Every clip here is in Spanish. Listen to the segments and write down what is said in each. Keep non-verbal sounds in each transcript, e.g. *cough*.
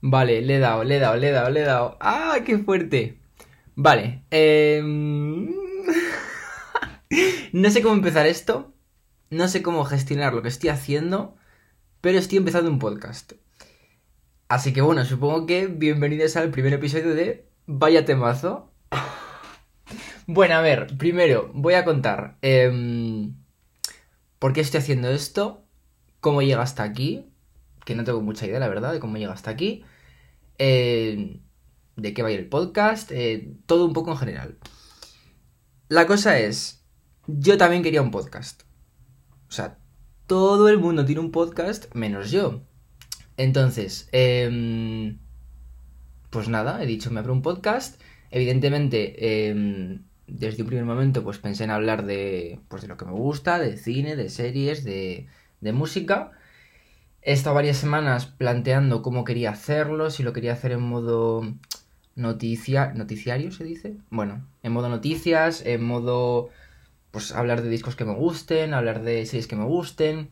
Vale, le he dado, le he dado, le he dado, le he dado. ¡Ah, qué fuerte! Vale. em, *laughs* no sé cómo empezar esto. No sé cómo gestionar lo que estoy haciendo. Pero estoy empezando un podcast. Así que bueno, supongo que bienvenidos al primer episodio de Vaya temazo. Bueno, a ver, primero voy a contar em, por qué estoy haciendo esto, cómo llega hasta aquí, que no tengo mucha idea, la verdad, de cómo llega hasta aquí, eh, de qué va a ir el podcast, eh, todo un poco en general. La cosa es, yo también quería un podcast. O sea, todo el mundo tiene un podcast menos yo. Entonces, em, pues nada, he dicho, me abro un podcast. Evidentemente, em, desde un primer momento, pues pensé en hablar de, pues, de lo que me gusta, de cine, de series, de, de música. He estado varias semanas planteando cómo quería hacerlo, si lo quería hacer en modo noticia, noticiario, se dice. Bueno, en modo noticias, en modo, pues hablar de discos que me gusten, hablar de series que me gusten.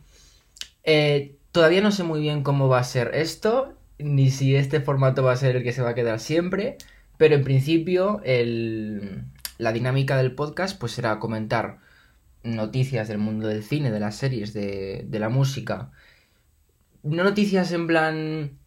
Eh, todavía no sé muy bien cómo va a ser esto, ni si este formato va a ser el que se va a quedar siempre, pero en principio el, la dinámica del podcast pues será comentar noticias del mundo del cine, de las series, de, de la música. No noticias en plan,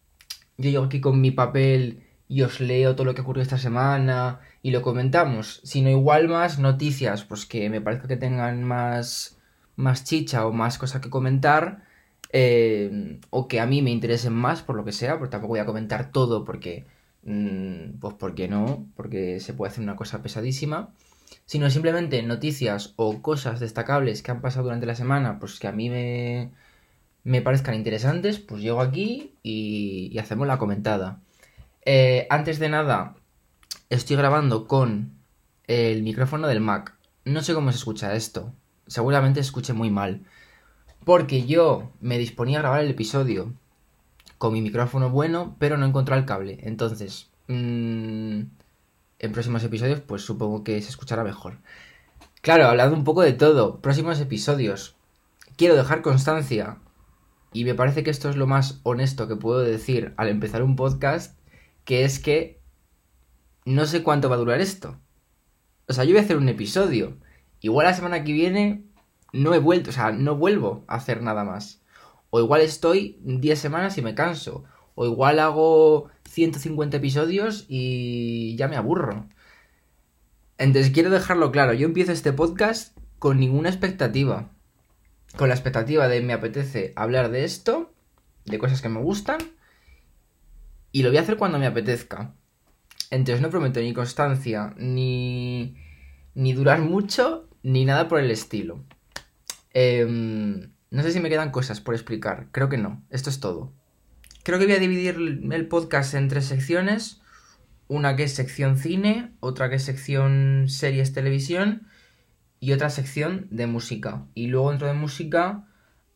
yo llego aquí con mi papel y os leo todo lo que ocurrió esta semana y lo comentamos, sino igual más noticias, pues que me parezca que tengan más, más chicha o más cosa que comentar, eh, o que a mí me interesen más, por lo que sea, porque tampoco voy a comentar todo porque, mm, pues porque no, porque se puede hacer una cosa pesadísima, sino simplemente noticias o cosas destacables que han pasado durante la semana, pues que a mí me, me parezcan interesantes, pues llego aquí y, y hacemos la comentada. Eh, antes de nada, estoy grabando con el micrófono del Mac. No sé cómo se escucha esto. Seguramente se escuche muy mal. Porque yo me disponía a grabar el episodio con mi micrófono bueno, pero no encontré el cable. Entonces, mmm, en próximos episodios, pues supongo que se escuchará mejor. Claro, hablando un poco de todo, próximos episodios. Quiero dejar constancia, y me parece que esto es lo más honesto que puedo decir al empezar un podcast, que es que no sé cuánto va a durar esto. O sea, yo voy a hacer un episodio. Igual la semana que viene no he vuelto, o sea, no vuelvo a hacer nada más. O igual estoy 10 semanas y me canso. O igual hago 150 episodios y ya me aburro. Entonces quiero dejarlo claro, yo empiezo este podcast con ninguna expectativa. Con la expectativa de me apetece hablar de esto, de cosas que me gustan, y lo voy a hacer cuando me apetezca. Entonces no prometo ni constancia, ni, ni durar mucho, ni nada por el estilo. Em, no sé si me quedan cosas por explicar, creo que no, esto es todo. Creo que voy a dividir el podcast en tres secciones. Una que es sección cine, otra que es sección series televisión y otra sección de música. Y luego dentro de música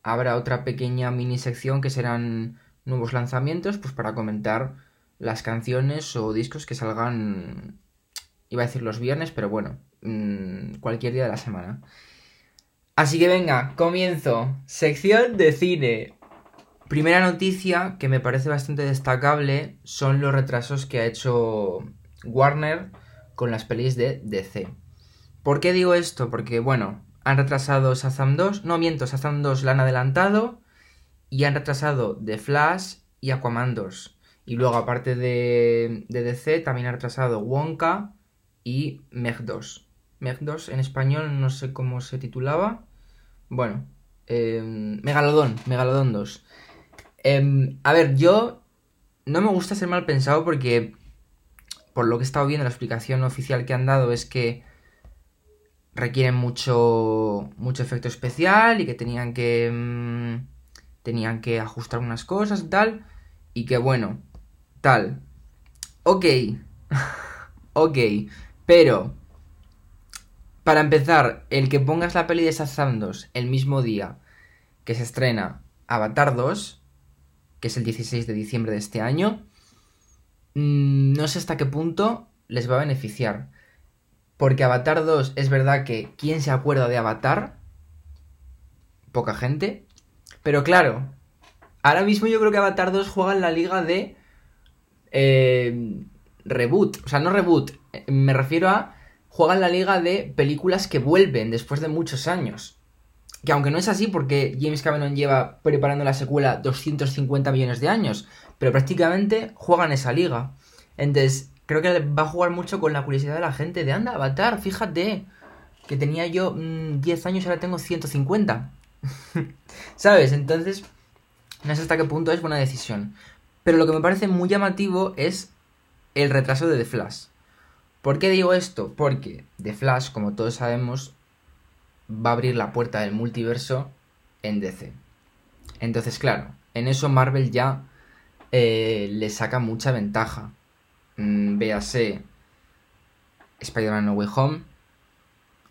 habrá otra pequeña mini sección que serán nuevos lanzamientos, pues para comentar las canciones o discos que salgan, iba a decir los viernes, pero bueno, mmm, cualquier día de la semana. Así que venga, comienzo. Sección de cine. Primera noticia que me parece bastante destacable son los retrasos que ha hecho Warner con las pelis de DC. ¿Por qué digo esto? Porque, bueno, han retrasado Shazam 2, no miento, Shazam 2 la han adelantado y han retrasado The Flash y Aquaman 2. Y luego, aparte de, de DC, también han retrasado Wonka y Meg 2. Meg 2 en español no sé cómo se titulaba. Bueno, eh, Megalodón, Megalodón 2. Eh, a ver, yo no me gusta ser mal pensado porque, por lo que he estado viendo, la explicación oficial que han dado es que requieren mucho, mucho efecto especial y que tenían que, mmm, tenían que ajustar unas cosas y tal. Y que bueno, tal. Ok, *laughs* ok, pero para empezar, el que pongas la peli de Shazam 2 el mismo día que se estrena Avatar 2, que es el 16 de diciembre de este año, mmm, no sé hasta qué punto les va a beneficiar. Porque Avatar 2 es verdad que ¿quién se acuerda de Avatar? Poca gente. Pero claro, ahora mismo yo creo que Avatar 2 juega en la liga de eh, reboot. O sea, no reboot. Me refiero a juegan la liga de películas que vuelven después de muchos años. Que aunque no es así porque James Cameron lleva preparando la secuela 250 millones de años, pero prácticamente juegan esa liga. Entonces, creo que va a jugar mucho con la curiosidad de la gente de anda, Avatar, fíjate, que tenía yo 10 mm, años y ahora tengo 150. *laughs* ¿Sabes? Entonces, no sé hasta qué punto es buena decisión. Pero lo que me parece muy llamativo es el retraso de The Flash. ¿Por qué digo esto? Porque The Flash, como todos sabemos, va a abrir la puerta del multiverso en DC. Entonces, claro, en eso Marvel ya eh, le saca mucha ventaja. Mm, véase Spider-Man No Way Home,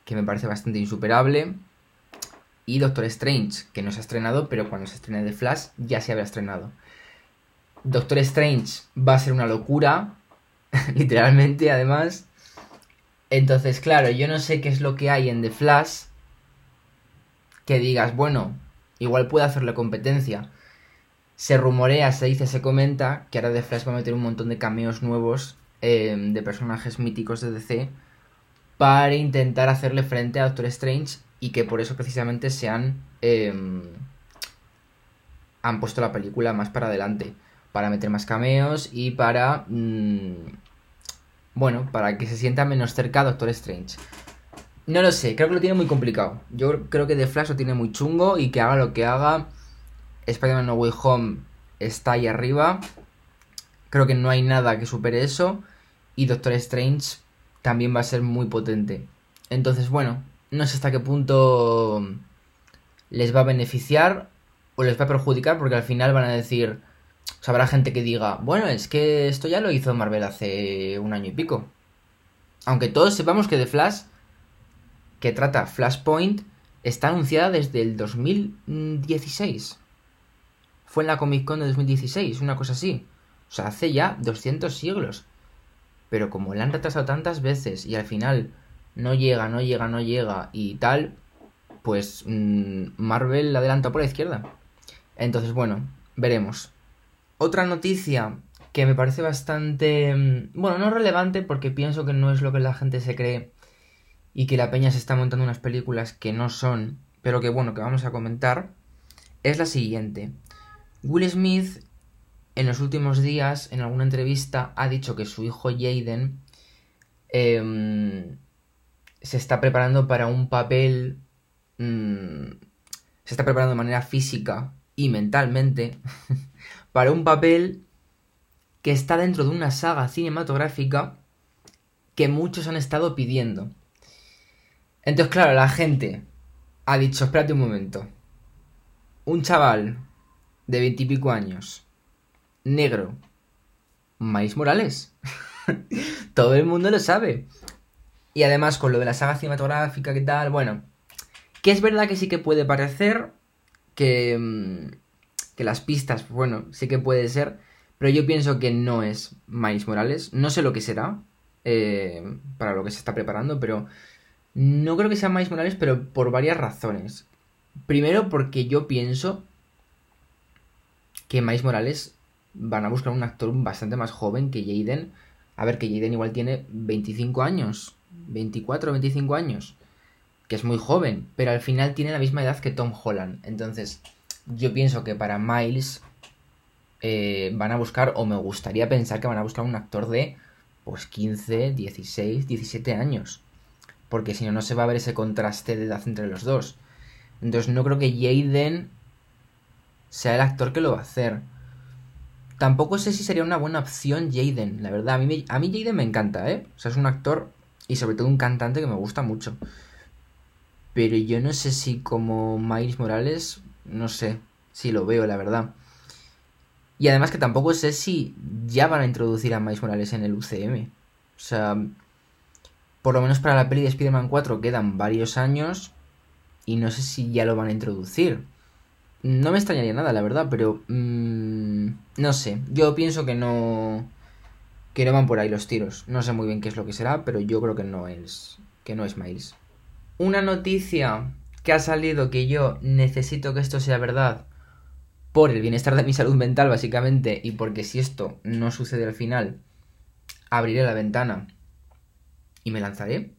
que me parece bastante insuperable. Y Doctor Strange, que no se ha estrenado, pero cuando se estrene The Flash ya se había estrenado. Doctor Strange va a ser una locura, *laughs* literalmente, además. Entonces, claro, yo no sé qué es lo que hay en The Flash que digas, bueno, igual puede hacerle competencia. Se rumorea, se dice, se comenta que ahora The Flash va a meter un montón de cameos nuevos em, de personajes míticos de DC para intentar hacerle frente a Doctor Strange y que por eso precisamente se han, em, han puesto la película más para adelante para meter más cameos y para... Mm, bueno, para que se sienta menos cerca Doctor Strange. No lo sé, creo que lo tiene muy complicado. Yo creo que The Flash lo tiene muy chungo y que haga lo que haga. Spider-Man No Way Home está ahí arriba. Creo que no hay nada que supere eso. Y Doctor Strange también va a ser muy potente. Entonces, bueno, no sé hasta qué punto les va a beneficiar o les va a perjudicar porque al final van a decir o habrá gente que diga, bueno, es que esto ya lo hizo Marvel hace un año y pico. Aunque todos sepamos que The Flash, que trata Flashpoint, está anunciada desde el 2016. Fue en la Comic Con de 2016, una cosa así. O sea, hace ya 200 siglos. Pero como la han retrasado tantas veces y al final no llega, no llega, no llega y tal, pues mm, Marvel la adelanta por la izquierda. Entonces, bueno, veremos. Otra noticia que me parece bastante... Mm, bueno, no relevante porque pienso que no es lo que la gente se cree y que la peña se está montando unas películas que no son, pero que bueno, que vamos a comentar, es la siguiente. Will Smith en los últimos días, en alguna entrevista, ha dicho que su hijo Jaden em, se está preparando para un papel... Mm, se está preparando de manera física y mentalmente *laughs* para un papel que está dentro de una saga cinematográfica que muchos han estado pidiendo. Entonces, claro, la gente ha dicho, espérate un momento. Un chaval de veintipico años, negro, Maíz Morales. *laughs* Todo el mundo lo sabe. Y además con lo de la saga cinematográfica, ¿qué tal? Bueno, que es verdad que sí que puede parecer que, mm, que las pistas, bueno, sí que puede ser, pero yo pienso que no es Miles Morales. No sé lo que será eh, para lo que se está preparando, pero no creo que sea Miles Morales, pero por varias razones. Primero, porque yo pienso que Miles Morales van a buscar un actor bastante más joven que Jaden. A ver, que Jaden igual tiene 25 años, 24 o 25 años, que es muy joven, pero al final tiene la misma edad que Tom Holland. Entonces, yo pienso que para Miles eh, van a buscar, o me gustaría pensar que van a buscar un actor de pues 15, 16, 17 años. Porque si no, no se va a ver ese contraste de edad entre los dos. Entonces no creo que Jaden sea el actor que lo va a hacer. Tampoco sé si sería una buena opción Jaden, la verdad. A mí, mí Jaden me encanta, ¿eh? O sea, es un actor y sobre todo un cantante que me gusta mucho. Pero yo no sé si como Miles Morales no sé si lo veo, la verdad. Y además que tampoco sé si ya van a introducir a Miles Morales en el UCM. O sea, por lo menos para la peli de Spider-Man 4 quedan varios años y no sé si ya lo van a introducir. No me extrañaría nada, la verdad, pero mm, no sé. Yo pienso que no que no van por ahí los tiros. No sé muy bien qué es lo que será, pero yo creo que no es que no es Miles. Una noticia que ha salido que yo necesito que esto sea verdad por el bienestar de mi salud mental, básicamente, y porque si esto no sucede al final, abriré la ventana y me lanzaré.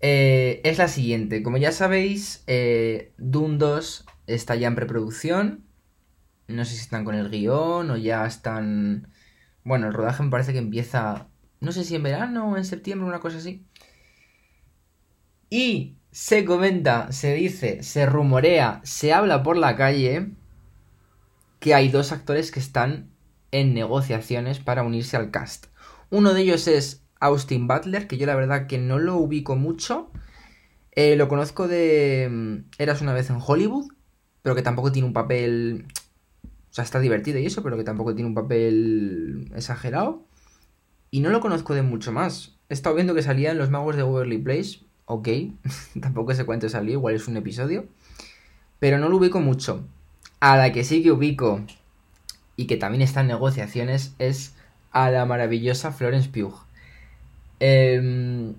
Eh, es la siguiente. Como ya sabéis, eh, Doom 2 está ya en preproducción. No sé si están con el guion o ya están... Bueno, el rodaje me parece que empieza... No sé si en verano o en septiembre, una cosa así. Y se comenta, se dice, se rumorea, se habla por la calle que hay dos actores que están en negociaciones para unirse al cast. Uno de ellos es Austin Butler, que yo la verdad que no lo ubico mucho. Eh, lo conozco de mm, Eras una vez en Hollywood, pero que tampoco tiene un papel... O sea, está divertido y eso, pero que tampoco tiene un papel exagerado. Y no lo conozco de mucho más. He estado viendo que salía en Los Magos de Waverly Place. Ok, *laughs* tampoco sé cuánto salió, igual es un episodio. Pero no lo ubico mucho. A la que sí que ubico y que también está en negociaciones es a la maravillosa Florence Pugh. Eh,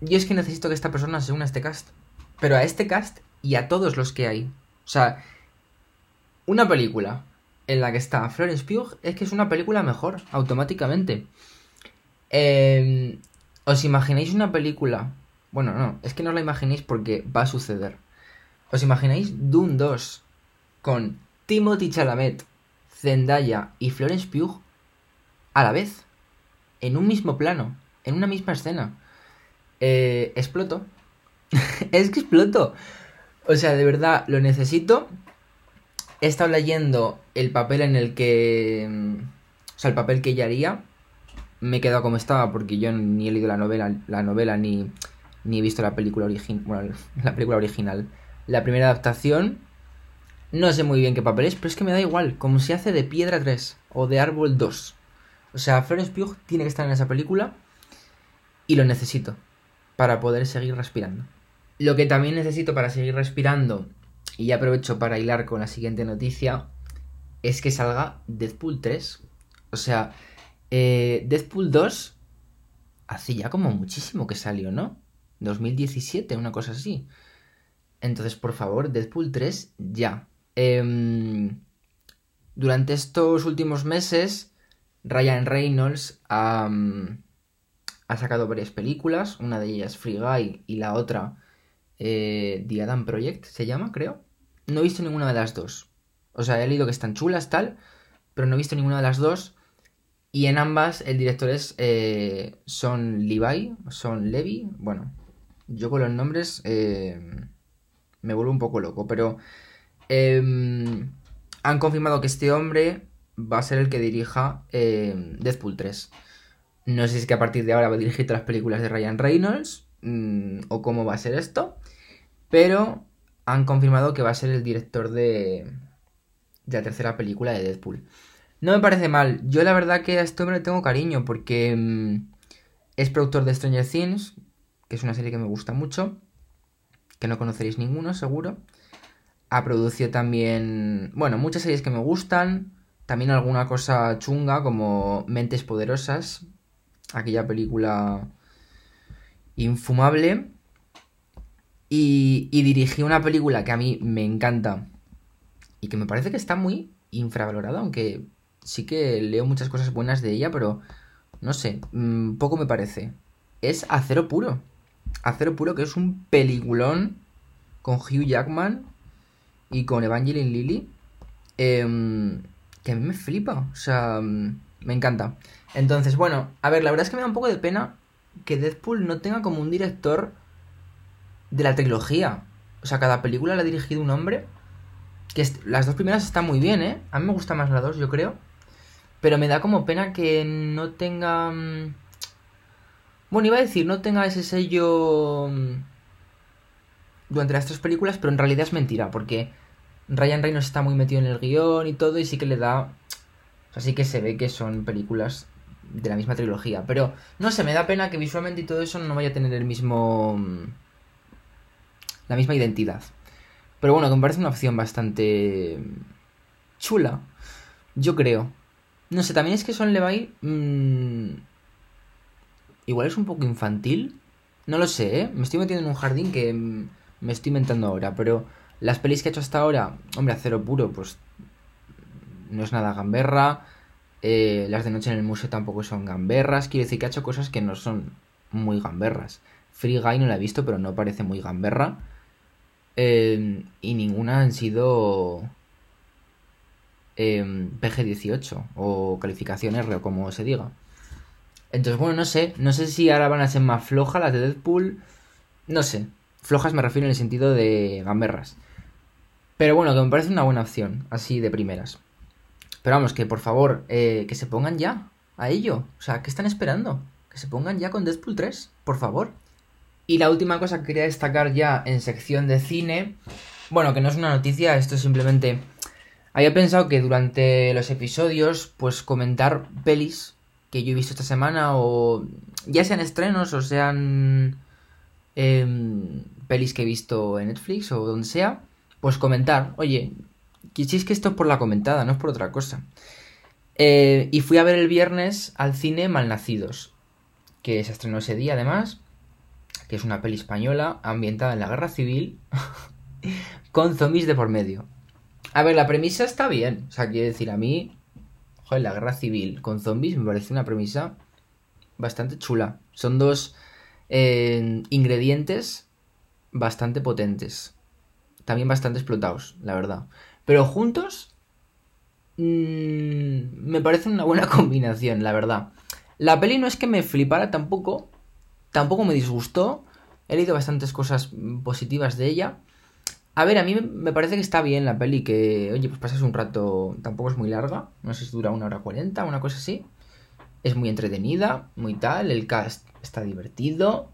yo es que necesito que esta persona se una a este cast. Pero a este cast y a todos los que hay. O sea, una película en la que está Florence Pugh es que es una película mejor, automáticamente. Eh, ¿Os imagináis una película? Bueno, no, es que no la imaginéis porque va a suceder. ¿Os imagináis Doom 2 con Timothy Chalamet, Zendaya y Florence Pugh a la vez? En un mismo plano, en una misma escena. Eh, exploto. *laughs* es que exploto. O sea, de verdad, lo necesito. He estado leyendo el papel en el que... mm, O sea, el papel que ella haría. Me he quedado como estaba porque yo ni he leído la novela, la novela ni, ni he visto la película original. *laughs* La película original. La primera adaptación. No sé muy bien qué papel es, pero es que me da igual. Como si hace de Piedra 3 o de Árbol 2. O sea, Florence Pugh tiene que estar en esa película. Y lo necesito para poder seguir respirando. Lo que también necesito para seguir respirando, y ya aprovecho para hilar con la siguiente noticia, es que salga Deadpool 3. O sea, eh, Deadpool 2 hace ya como muchísimo que salió, ¿no? 2017, una cosa así. Entonces, por favor, Deadpool 3 ya. Em, durante estos últimos meses, Ryan Reynolds ha, ha sacado varias películas, una de ellas Free Guy y la otra eh, The Adam Project se llama, creo. No he visto ninguna de las dos. O sea, he leído que están chulas, tal, pero no he visto ninguna de las dos. Y en ambas el director es eh, Son Levi, Son Levy. Bueno, yo con los nombres eh, me vuelvo un poco loco, pero em, han confirmado que este hombre va a ser el que dirija eh, Deadpool 3. No sé si es que a partir de ahora va a dirigir todas las películas de Ryan Reynolds mm, o cómo va a ser esto, pero han confirmado que va a ser el director de, de la tercera película de Deadpool. No me parece mal, yo la verdad que a este hombre tengo cariño porque mm, es productor de Stranger Things, que es una serie que me gusta mucho, que no conoceréis ninguno seguro. Ha producido también, bueno, muchas series que me gustan, también alguna cosa chunga como Mentes Poderosas, aquella película infumable. Y, y dirigí una película que a mí me encanta y que me parece que está muy infravalorada, aunque sí que leo muchas cosas buenas de ella, pero no sé, mm, poco me parece. Es Acero Puro. Acero Puro, que es un peliculón con Hugh Jackman y con Evangeline Lilly. em, que a mí me flipa. O sea, mm, me encanta. Entonces, bueno, a ver, la verdad es que me da un poco de pena que Deadpool no tenga como un director de la trilogía. O sea, cada película la ha dirigido un hombre. Que las dos primeras están muy bien, ¿eh? A mí me gusta más la dos, yo creo. Pero me da como pena que no tenga... mm, Bueno, iba a decir, no tenga ese sello mm, durante las tres películas, pero en realidad es mentira, porque Ryan Reynolds está muy metido en el guion y todo, y sí que le da... O sea, sí que se ve que son películas de la misma trilogía. Pero, no sé, me da pena que visualmente y todo eso no vaya a tener el mismo... La misma identidad. Pero bueno, que me parece una opción bastante chula. Yo creo. No sé, también es que Son Levi. mm, igual es un poco infantil. No lo sé, ¿eh? Me estoy metiendo en un jardín que me estoy inventando ahora. Pero Las pelis que ha hecho hasta ahora, hombre, Acero Puro, pues no es nada gamberra. Eh, las de Noche en el Museo tampoco son gamberras. Quiero decir que ha hecho cosas que no son muy gamberras. Free Guy no la he visto, pero no parece muy gamberra. Eh, y ninguna han sido eh, PG-18 o calificación R o como se diga. Entonces, bueno, no sé. No sé si ahora van a ser más flojas las de Deadpool. No sé. Flojas me refiero en el sentido de gamberras. Pero bueno, que me parece una buena opción, así de primeras. Pero vamos, que por favor, eh, que se pongan ya a ello. O sea, ¿qué están esperando? Que se pongan ya con Deadpool 3, por favor. Y la última cosa que quería destacar ya en sección de cine. Bueno, que no es una noticia, esto es simplemente. Había pensado que durante los episodios, pues comentar pelis que yo he visto esta semana, o ya sean estrenos o sean em, pelis que he visto en Netflix o donde sea, pues comentar, oye, es que esto es por la comentada, no es por otra cosa. Eh, y fui a ver el viernes al cine Malnacidos, que se estrenó ese día además, que es una peli española ambientada en la guerra civil, *laughs* con zombies de por medio. A ver, la premisa está bien, o sea, quiero decir, a mí, joder, la guerra civil con zombies me parece una premisa bastante chula. Son dos eh, ingredientes bastante potentes también bastante explotados, la verdad. Pero juntos mmm, me parece una buena *laughs* combinación, la verdad. La peli no es que me flipara tampoco, tampoco me disgustó. He leído bastantes cosas positivas de ella. A ver, a mí me parece que está bien la peli, que, oye, pues pasas un rato, tampoco es muy larga, no sé si dura una hora cuarenta, una cosa así. Es muy entretenida, muy tal, el cast está divertido.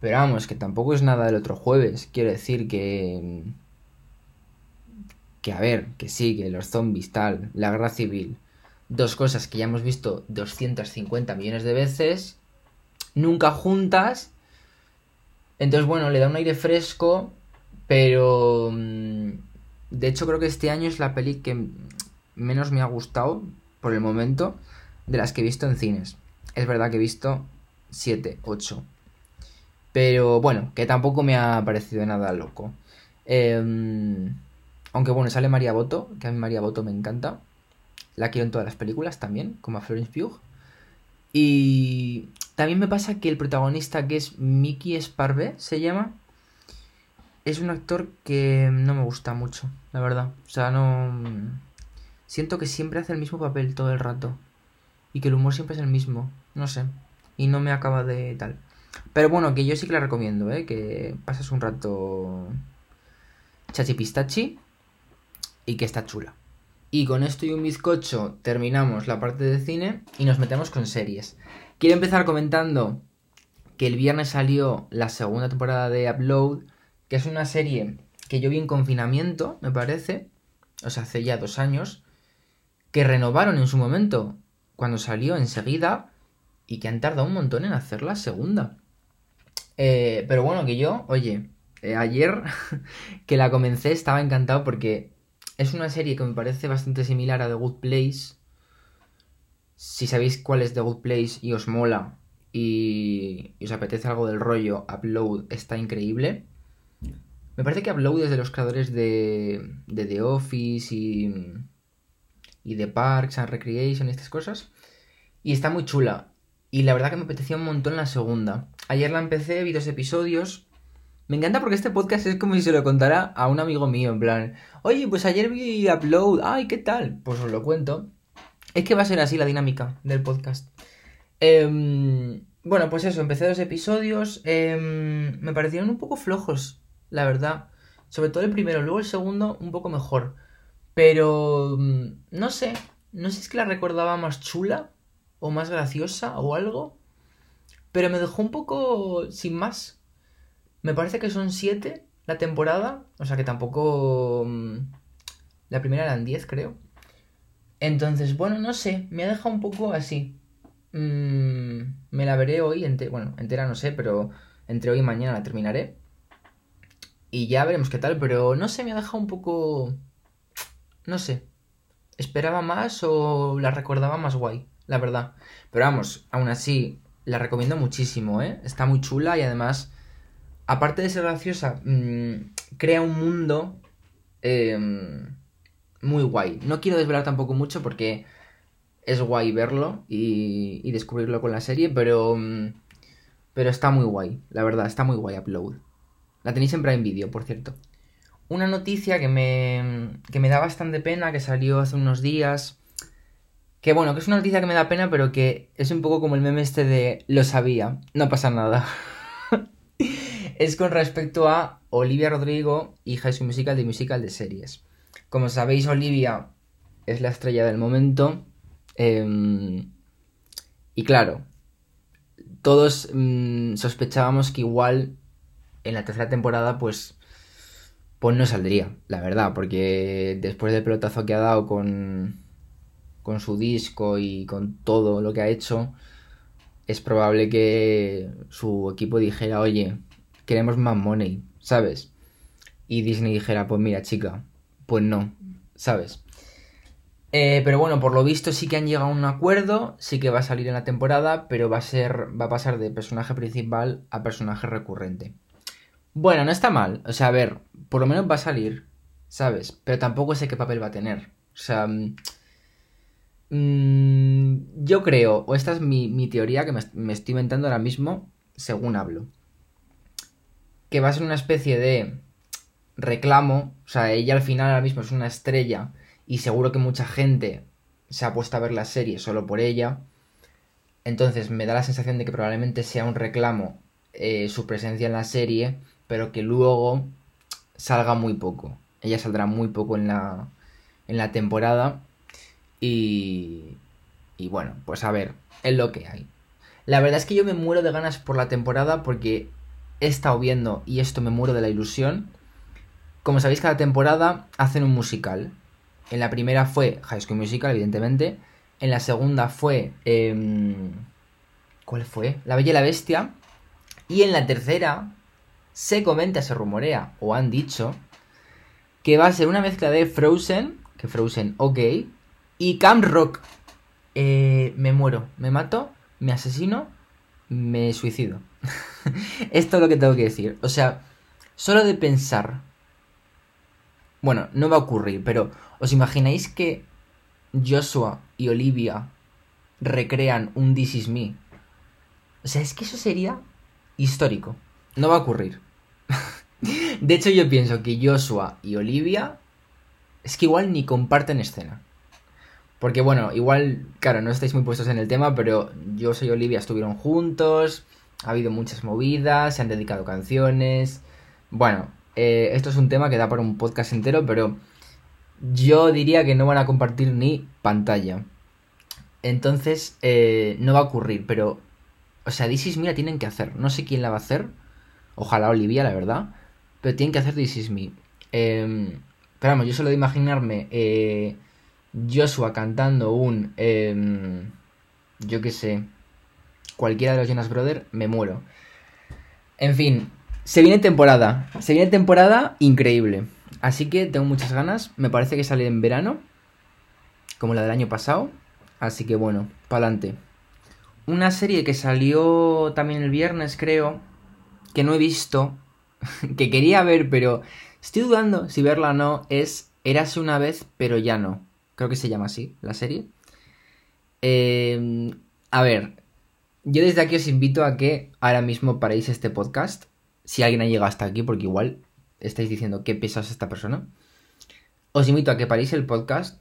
Pero vamos, que tampoco es nada del otro jueves. Quiero decir que... Que a ver, que sí, que los zombies, tal, la guerra civil. Dos cosas que ya hemos visto 250 millones de veces. Nunca juntas. Entonces, bueno, le da un aire fresco. Pero... Mm, de hecho, creo que este año es la peli que menos me ha gustado, por el momento, de las que he visto en cines. Es verdad que he visto 7, 8 pero bueno, que tampoco me ha parecido nada loco. Em, aunque bueno, sale María Boto, que a mí María Boto me encanta. La quiero en todas las películas también, como a Florence Pugh. Y también me pasa que el protagonista, que es Mickey Sparve, se llama, es un actor que no me gusta mucho, la verdad. O sea, no... Siento que siempre hace el mismo papel todo el rato. Y que el humor siempre es el mismo. No sé. Y no me acaba de tal. Pero bueno, que yo sí que la recomiendo, ¿eh? Que pasas un rato chachipistachi y que está chula. Y con esto y un bizcocho terminamos la parte de cine y nos metemos con series. Quiero empezar comentando que el viernes salió la segunda temporada de Upload, que es una serie que yo vi en confinamiento, me parece, o sea, hace ya dos años, que renovaron en su momento cuando salió enseguida y que han tardado un montón en hacer la segunda. Eh, pero bueno, que yo, oye, eh, ayer *laughs* que la comencé estaba encantado porque es una serie que me parece bastante similar a The Good Place. Si sabéis cuál es The Good Place y os mola y, os apetece algo del rollo, Upload está increíble. Me parece que Upload es de los creadores de, de The Office y, y de Parks and Recreation y estas cosas. Y está muy chula. Y la verdad que me apetecía un montón la segunda. Ayer la empecé, vi dos episodios. Me encanta porque este podcast es como si se lo contara a un amigo mío, en plan, oye, pues ayer vi Upload, ay, ¿qué tal? Pues os lo cuento. Es que va a ser así la dinámica del podcast. Em, bueno, pues eso, empecé dos episodios. Em, me parecieron un poco flojos, la verdad. Sobre todo el primero, luego el segundo un poco mejor. Pero... Mm, no sé, no sé si es que la recordaba más chula o más graciosa o algo. Pero me dejó un poco sin más. Me parece que son siete la temporada. O sea que tampoco... Mm, la primera eran diez, creo. Entonces, bueno, no sé. Me ha dejado un poco así. Mm, me la veré hoy. bueno, entera no sé, pero entre hoy y mañana la terminaré. Y ya veremos qué tal. Pero no sé, me ha dejado un poco... No sé. ¿Esperaba más o la recordaba más guay? la verdad. Pero vamos, aún así, la recomiendo muchísimo, ¿eh? Está muy chula y además aparte de ser graciosa, mm, crea un mundo em, muy guay. No quiero desvelar tampoco mucho porque es guay verlo y, y descubrirlo con la serie, pero, mm, pero está muy guay, la verdad, está muy guay Upload. La tenéis en Prime Video, por cierto. Una noticia que me, que me da bastante pena, que salió hace unos días. Que bueno, que es una noticia que me da pena, pero que es un poco como el meme este de lo sabía, no pasa nada. *laughs* es con respecto a Olivia Rodrigo y High School Musical de Musical de series. Como sabéis, Olivia es la estrella del momento. Em, y claro, todos mm, sospechábamos que igual en la tercera temporada, pues, pues no saldría, la verdad, porque después del pelotazo que ha dado con, con su disco y con todo lo que ha hecho, es probable que su equipo dijera, oye, queremos más money, ¿sabes? Y Disney dijera, pues mira, chica, pues no, ¿sabes? Eh, pero bueno, por lo visto sí que han llegado a un acuerdo, sí que va a salir en la temporada, pero va a ser, va a pasar de personaje principal a personaje recurrente. Bueno, no está mal, o sea, a ver, por lo menos va a salir, ¿sabes? Pero tampoco sé qué papel va a tener. O sea, mm, mm, yo creo, o esta es mi, teoría que me, me estoy inventando ahora mismo, según hablo, que va a ser una especie de reclamo, o sea, ella al final ahora mismo es una estrella y seguro que mucha gente se ha puesto a ver la serie solo por ella. Entonces me da la sensación de que probablemente sea un reclamo eh, su presencia en la serie, pero que luego salga muy poco. Ella saldrá muy poco en la, en la temporada. Y, y bueno, pues a ver, es lo que hay. La verdad es que yo me muero de ganas por la temporada porque he estado viendo y esto me muero de la ilusión. Como sabéis, cada temporada hacen un musical. En la primera fue High School Musical, evidentemente. En la segunda fue. Em, ¿Cuál fue? La Bella y la Bestia. Y en la tercera se comenta, se rumorea, o han dicho, que va a ser una mezcla de Frozen, que Frozen, ok, y Camp Rock. Eh, me muero, me mato, me asesino, me suicido. *laughs* Esto es lo que tengo que decir. O sea, solo de pensar. Bueno, no va a ocurrir, pero ¿Os imagináis que Joshua y Olivia recrean un This Is Me? O sea, es que eso sería histórico. No va a ocurrir. *laughs* de hecho, yo pienso que Joshua y Olivia es que igual ni comparten escena. Porque bueno, igual, claro, no estáis muy puestos en el tema, pero Joshua y Olivia estuvieron juntos, ha habido muchas movidas, se han dedicado canciones. Bueno, eh, esto es un tema que da para un podcast entero, pero yo diría que no van a compartir ni pantalla. Entonces, eh, no va a ocurrir, pero... O sea, This Is Me la tienen que hacer. No sé quién la va a hacer. Ojalá Olivia, la verdad. Pero tienen que hacer This Is Me. Eh, pero vamos, yo solo de imaginarme eh, Joshua cantando un... Em, yo qué sé. Cualquiera de los Jonas Brothers, me muero. En fin, se viene temporada. Se viene temporada increíble. Así que tengo muchas ganas. Me parece que sale en verano. Como la del año pasado. Así que bueno, pa'lante. Una serie que salió también el viernes, creo. Que no he visto. *laughs* que quería ver, pero estoy dudando si verla o no. Es Érase una vez, pero ya no. Creo que se llama así, la serie. Em, a ver, yo desde aquí os invito a que ahora mismo paréis este podcast. Si alguien ha llegado hasta aquí, porque igual estáis diciendo qué pesas esta persona, os invito a que paréis el podcast,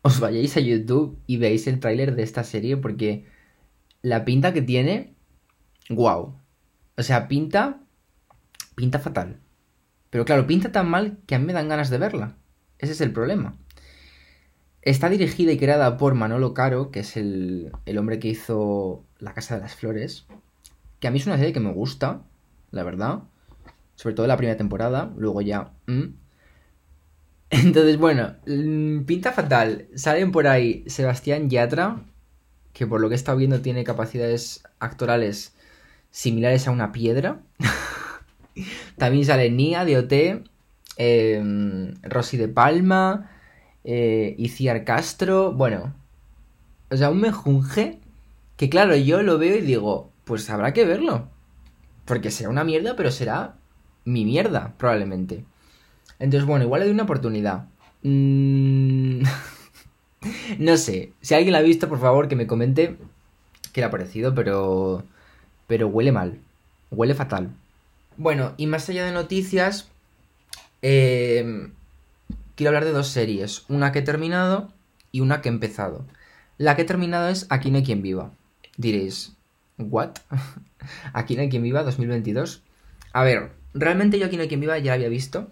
os vayáis a YouTube y veáis el tráiler de esta serie porque la pinta que tiene, wow. O sea, pinta, pinta fatal. Pero claro, pinta tan mal que a mí me dan ganas de verla. Ese es el problema. Está dirigida y creada por Manolo Caro, que es el, el hombre que hizo La Casa de las Flores. Que a mí es una serie que me gusta, la verdad sobre todo la primera temporada, luego ya... Entonces, bueno, mm, pinta fatal. Salen por ahí Sebastián Yatra, que por lo que he estado viendo tiene capacidades actorales similares a una piedra. *laughs* También sale Nia de OT, eh, Rosy de Palma, eh, Iciar Castro. Bueno, o sea, un mejunje que claro, yo lo veo y digo, pues habrá que verlo. Porque será una mierda, pero será mi mierda, probablemente. Entonces, bueno, igual le doy una oportunidad. Mm, *laughs* no sé, si alguien la ha visto, por favor, que me comente qué le ha parecido, pero... Pero huele mal, huele fatal. Bueno, y más allá de noticias, eh, quiero hablar de dos series. Una que he terminado y una que he empezado. La que he terminado es Aquí no hay quien viva. Diréis, ¿what? *laughs* Aquí no hay quien viva 2022. A ver, realmente yo Aquí no hay quien viva ya la había visto,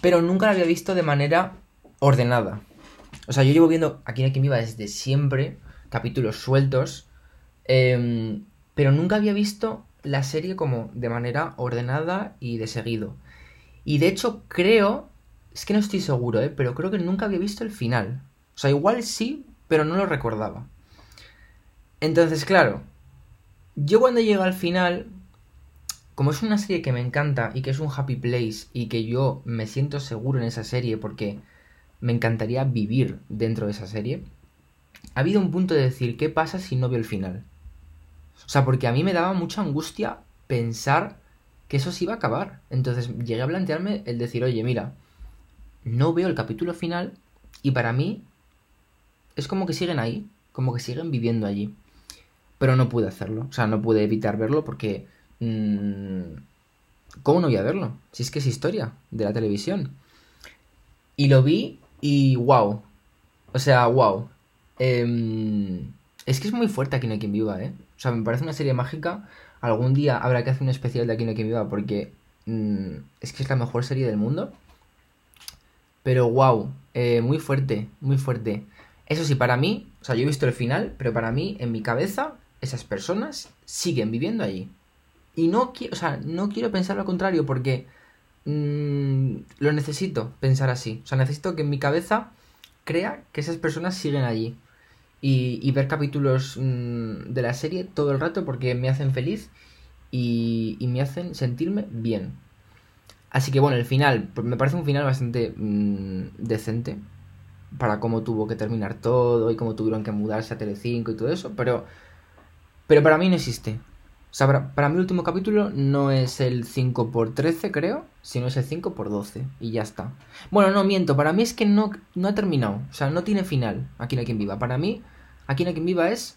pero nunca la había visto de manera ordenada. O sea, yo llevo viendo Aquí no hay quien viva desde siempre, capítulos sueltos, em, pero nunca había visto la serie como de manera ordenada y de seguido. Y de hecho creo, es que no estoy seguro, ¿eh? pero creo que nunca había visto el final. O sea, igual sí, pero no lo recordaba. Entonces, claro, yo cuando llego al final, como es una serie que me encanta y que es un happy place y que yo me siento seguro en esa serie porque me encantaría vivir dentro de esa serie, ha habido un punto de decir, ¿qué pasa si no veo el final? O sea, porque a mí me daba mucha angustia pensar que eso se iba a acabar. Entonces llegué a plantearme el decir, oye, mira, no veo el capítulo final y para mí es como que siguen ahí, como que siguen viviendo allí. Pero no pude hacerlo, o sea, no pude evitar verlo porque... Mmm, ¿Cómo no voy a verlo? Si es que es historia de la televisión. Y lo vi y wow. O sea, wow. Em, es que es muy fuerte Aquí no hay quien viva, ¿eh? O sea, me parece una serie mágica. Algún día habrá que hacer un especial de Aquí no hay quien viva porque mm, es que es la mejor serie del mundo. Pero wow, eh, muy fuerte, muy fuerte. Eso sí, para mí, o sea, yo he visto el final, pero para mí, en mi cabeza, esas personas siguen viviendo allí. Y no quiero, o sea, no quiero pensar lo contrario porque mm, lo necesito pensar así. O sea, necesito que en mi cabeza crea que esas personas siguen allí y, ver capítulos mm, de la serie todo el rato porque me hacen feliz y, me hacen sentirme bien. Así que bueno, el final, pues me parece un final bastante mm, decente para cómo tuvo que terminar todo y cómo tuvieron que mudarse a Telecinco y todo eso, pero, pero para mí no existe. O sea, para, para mí el último capítulo no es el 5 por 13 creo, sino es el 5 por 12 y ya está. Bueno, no miento, para mí es que no, no ha terminado, o sea, no tiene final Aquí no quien viva. Para mí, Aquí no hay quien viva es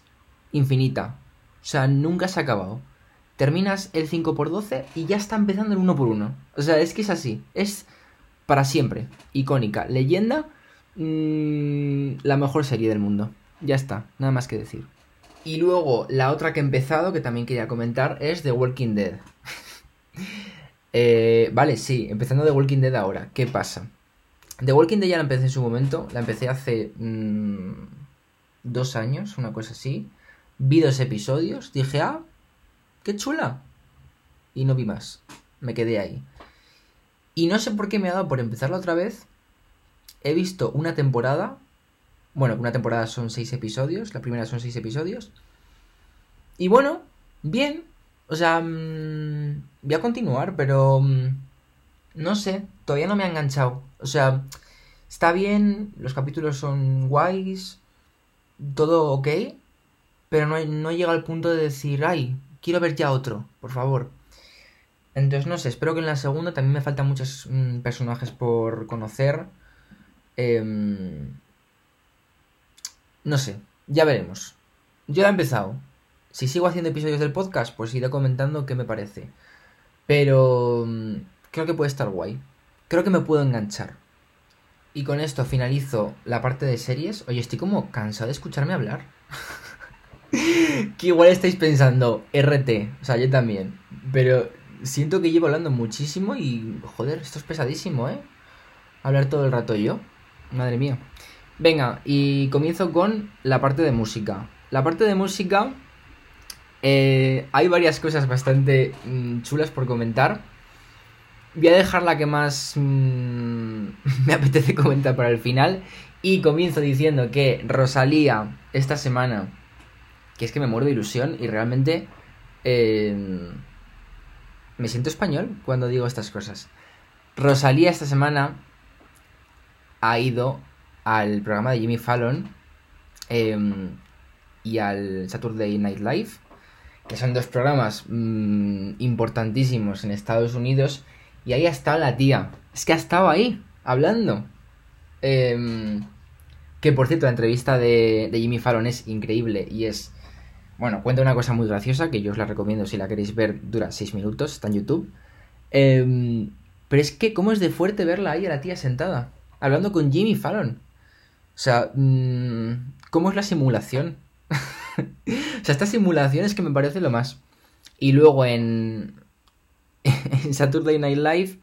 infinita. O sea, nunca se ha acabado. Terminas el 5 por 12 y ya está empezando el 1 por 1 O sea, es que es así. Es para siempre. Icónica. Leyenda. Mmm, la mejor serie del mundo. Ya está. Nada más que decir. Y luego, la otra que he empezado, que también quería comentar, es The Walking Dead. *laughs* Eh, vale, sí, empezando The Walking Dead ahora. ¿Qué pasa? The Walking Dead ya la empecé en su momento. La empecé hace mmm, dos años, una cosa así. Vi dos episodios. Dije, ah, qué chula. Y no vi más. Me quedé ahí. Y no sé por qué me ha dado por empezarla otra vez. He visto una temporada bueno, una temporada son seis episodios, la primera son seis episodios. Y bueno, bien. O sea, mmm, voy a continuar, pero... Mmm, no sé, todavía no me ha enganchado. O sea, está bien, los capítulos son guays, todo ok, pero no, no llega al punto de decir, ay, quiero ver ya otro, por favor. Entonces, no sé, espero que en la segunda también me faltan muchos mmm, personajes por conocer. Eh, no sé, ya veremos. Yo he empezado. Si sigo haciendo episodios del podcast, pues iré comentando qué me parece. Pero mm, creo que puede estar guay. Creo que me puedo enganchar. Y con esto finalizo la parte de series. Oye, estoy como cansado de escucharme hablar. *laughs* que igual estáis pensando, RT, o sea, yo también. Pero siento que llevo hablando muchísimo y, joder, esto es pesadísimo, ¿eh? Hablar todo el rato yo. Madre mía. Venga, y comienzo con la parte de música. La parte de música, eh, hay varias cosas bastante mm, chulas por comentar. Voy a dejar la que más mm, *laughs* me apetece comentar para el final. Y comienzo diciendo que Rosalía esta semana, que es que me muero de ilusión y realmente eh, me siento español cuando digo estas cosas. Rosalía esta semana ha ido al programa de Jimmy Fallon em, y al Saturday Night Live, que son dos programas mm, importantísimos en Estados Unidos Y ahí ha estado la tía. Es que ha estado ahí, hablando. Em, que por cierto, la entrevista de, Jimmy Fallon es increíble y es. Bueno, cuenta una cosa muy graciosa que yo os la recomiendo si la queréis ver. Dura 6 minutos, está en YouTube. Em, pero es que, ¿cómo es de fuerte verla ahí a la tía sentada? Hablando con Jimmy Fallon. O sea, mm, ¿cómo es la simulación? *laughs* o sea, esta simulación es que me parece lo más. Y luego en, *laughs* en Saturday Night Live,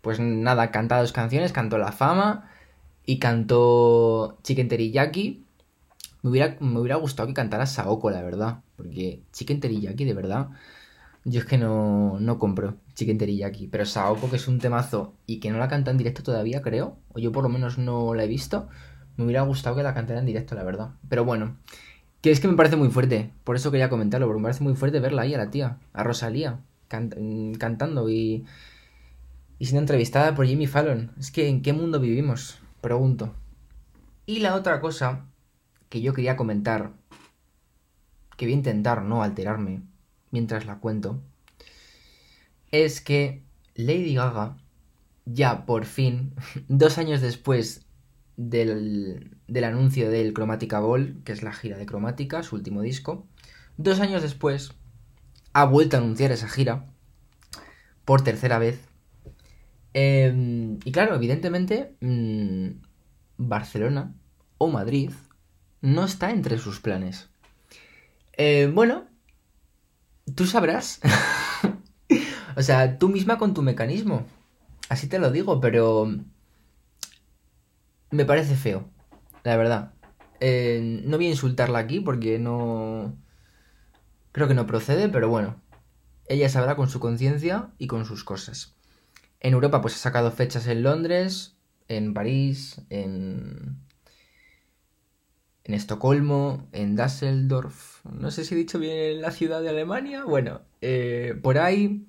pues nada, canta dos canciones, cantó La Fama y cantó Chicken Teriyaki. Me hubiera, me hubiera gustado que cantara Saoko, la verdad. Porque Chicken Teriyaki, de verdad, yo es que no, no compro Chicken Teriyaki. Pero Saoko, que es un temazo y que no la canta en directo todavía, creo. O yo por lo menos no la he visto. Me hubiera gustado que la cantara en directo, la verdad. Pero bueno, que es que me parece muy fuerte. Por eso quería comentarlo, porque me parece muy fuerte verla ahí a la tía, a Rosalía, cantando y, y siendo entrevistada por Jimmy Fallon. Es que, ¿en qué mundo vivimos? Pregunto. Y la otra cosa que yo quería comentar, que voy a intentar no alterarme mientras la cuento, es que Lady Gaga, ya por fin, *laughs* dos años después del, anuncio del Chromatica Ball, que es la gira de Chromatica, su último disco. Dos años después, ha vuelto a anunciar esa gira por tercera vez. Em, y claro, evidentemente, mm, Barcelona o Madrid no está entre sus planes. Eh, bueno, tú sabrás. *laughs* o sea, tú misma con tu mecanismo. Así te lo digo, pero me parece feo, la verdad. Eh, no voy a insultarla aquí porque no... Creo que no procede, pero bueno. Ella sabrá con su conciencia y con sus cosas. En Europa pues ha sacado fechas en Londres, en París, en... En Estocolmo, en Düsseldorf, no sé si he dicho bien la ciudad de Alemania, bueno, eh, por ahí,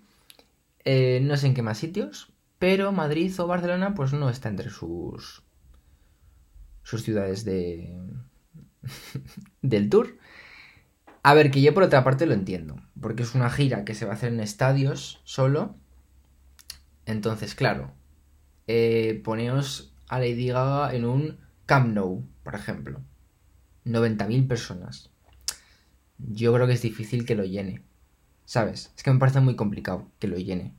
eh, no sé en qué más sitios, pero Madrid o Barcelona pues no está entre sus, sus ciudades de del tour. A ver, que yo por otra parte lo entiendo, porque es una gira que se va a hacer en estadios solo. Entonces, claro, eh, poneos a Lady Gaga en un Camp Nou, por ejemplo. 90.000 personas. Yo creo que es difícil que lo llene. ¿Sabes? Es que me parece muy complicado que lo llene.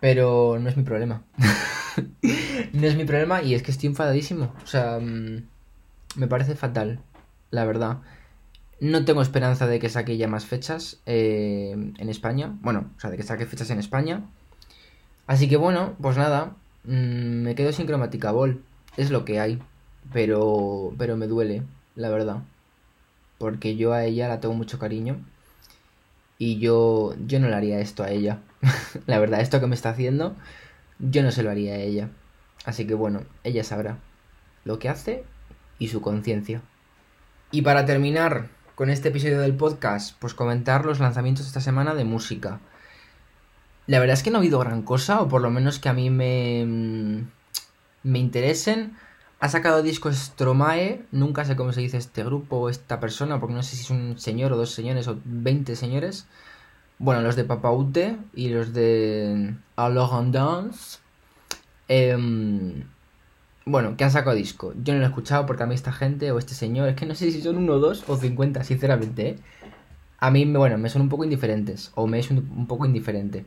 Pero no es mi problema. *laughs* *laughs* no es mi problema y es que estoy enfadadísimo. O sea, mm, me parece fatal, la verdad. No tengo esperanza de que saque ya más fechas eh, en España. Bueno, o sea, de que saque fechas en España. Así que bueno, pues nada. Mm, me quedo sin cromática ball. Es lo que hay. Pero, pero me duele, la verdad. Porque yo a ella la tengo mucho cariño. Y yo, yo no le haría esto a ella. *laughs* la verdad, esto que me está haciendo yo no se lo haría a ella. Así que bueno, ella sabrá lo que hace y su conciencia. Y para terminar con este episodio del podcast, pues comentar los lanzamientos esta semana de música. La verdad es que no ha habido gran cosa, o por lo menos que a mí me, mm, me interesen. Ha sacado discos Stromae, nunca sé cómo se dice este grupo o esta persona, porque no sé si es un señor o dos señores o 20 señores. Bueno, los de Papaute y los de Alors. Em, bueno, que han sacado disco. Yo no lo he escuchado porque a mí esta gente o este señor, es que no sé si son uno, dos o cincuenta, sinceramente. ¿eh? A mí, bueno, me son un poco indiferentes. O me es un, poco indiferente.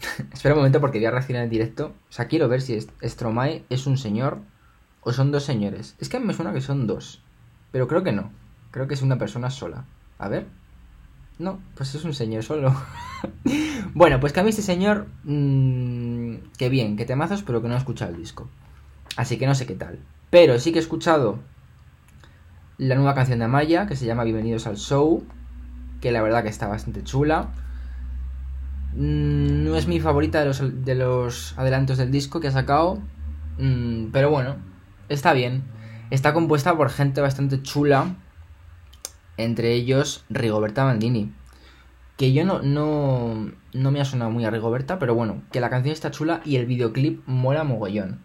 *laughs* Espera un momento porque voy a reaccionar en directo. O sea, quiero ver si Stromae es un señor o son dos señores. Es que me suena que son dos. Pero creo que no. Creo que es una persona sola. A ver. No, pues es un señor solo. *laughs* bueno, pues que a mí este señor. Mmm, que bien, que temazos, pero que no he escuchado el disco. Así que no sé qué tal. Pero sí que he escuchado la nueva canción de Amaya, que se llama Bienvenidos al Show. Que la verdad que está bastante chula. Mm, no es mi favorita de los, de los adelantos del disco que ha sacado. Mm, pero bueno, está bien. Está compuesta por gente bastante chula entre ellos Rigoberta Bandini. Que yo no, no, no me ha sonado muy a Rigoberta, pero bueno, que la canción está chula y el videoclip mola mogollón.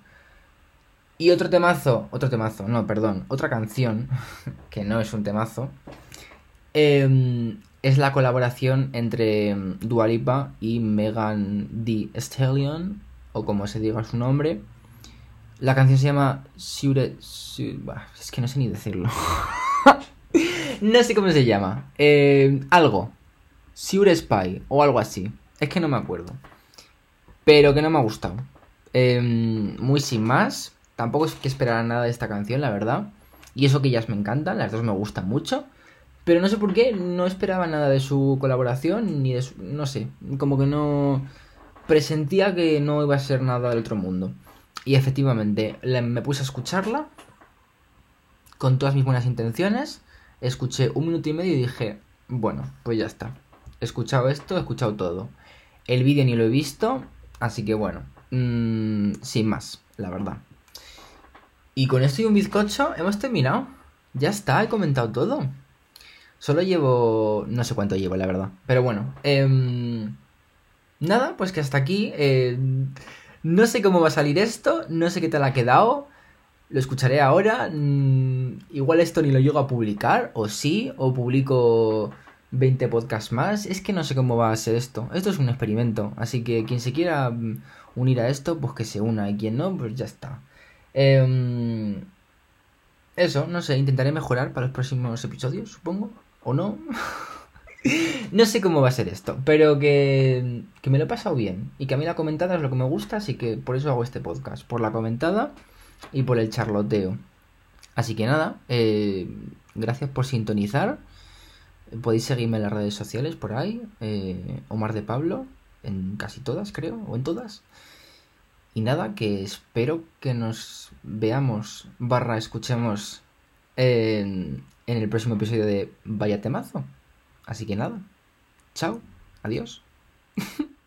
Y otro temazo, otro temazo, no, perdón, otra canción, *laughs* que no es un temazo, em, es la colaboración entre mm, Dua Lipa y Megan Thee Stallion, o como se diga su nombre. La canción se llama Sure... Es que no sé ni decirlo. *laughs* no sé cómo se llama. Eh, algo. Sure Spy o algo así. Es que no me acuerdo. Pero que no me ha gustado. Em, muy sin más. Tampoco es que esperara nada de esta canción, la verdad. Y eso que ellas me encantan, las dos me gustan mucho. Pero no sé por qué, no esperaba nada de su colaboración, ni de su... No sé, como que no... Presentía que no iba a ser nada del otro mundo. Y efectivamente, me puse a escucharla con todas mis buenas intenciones. Escuché un minuto y medio y dije, bueno, pues ya está. He escuchado esto, he escuchado todo. El vídeo ni lo he visto, así que bueno, mmm, sin más, la verdad. Y con esto y un bizcocho hemos terminado. Ya está, he comentado todo. Solo llevo... no sé cuánto llevo, la verdad. Pero bueno. Em, nada, pues que hasta aquí. Eh, no sé cómo va a salir esto. No sé qué tal ha quedado. Lo escucharé ahora. Mm, igual esto ni lo llego a publicar. O sí. O publico 20 podcasts más. Es que no sé cómo va a ser esto. Esto es un experimento. Así que quien se quiera mm, unir a esto, pues que se una. Y quien no, pues ya está. Em, eso, no sé, intentaré mejorar para los próximos episodios, supongo. ¿O no? *laughs* no sé cómo va a ser esto, pero que, que me lo he pasado bien. Y que a mí la comentada es lo que me gusta, así que por eso hago este podcast. Por la comentada y por el charloteo. Así que nada, eh, gracias por sintonizar. Podéis seguirme en las redes sociales por ahí. Eh, Omar de Pablo, en casi todas creo, o en todas. Y nada, que espero que nos veamos barra escuchemos en, en el próximo episodio de Vaya Temazo. Así que nada, chao, adiós. *laughs*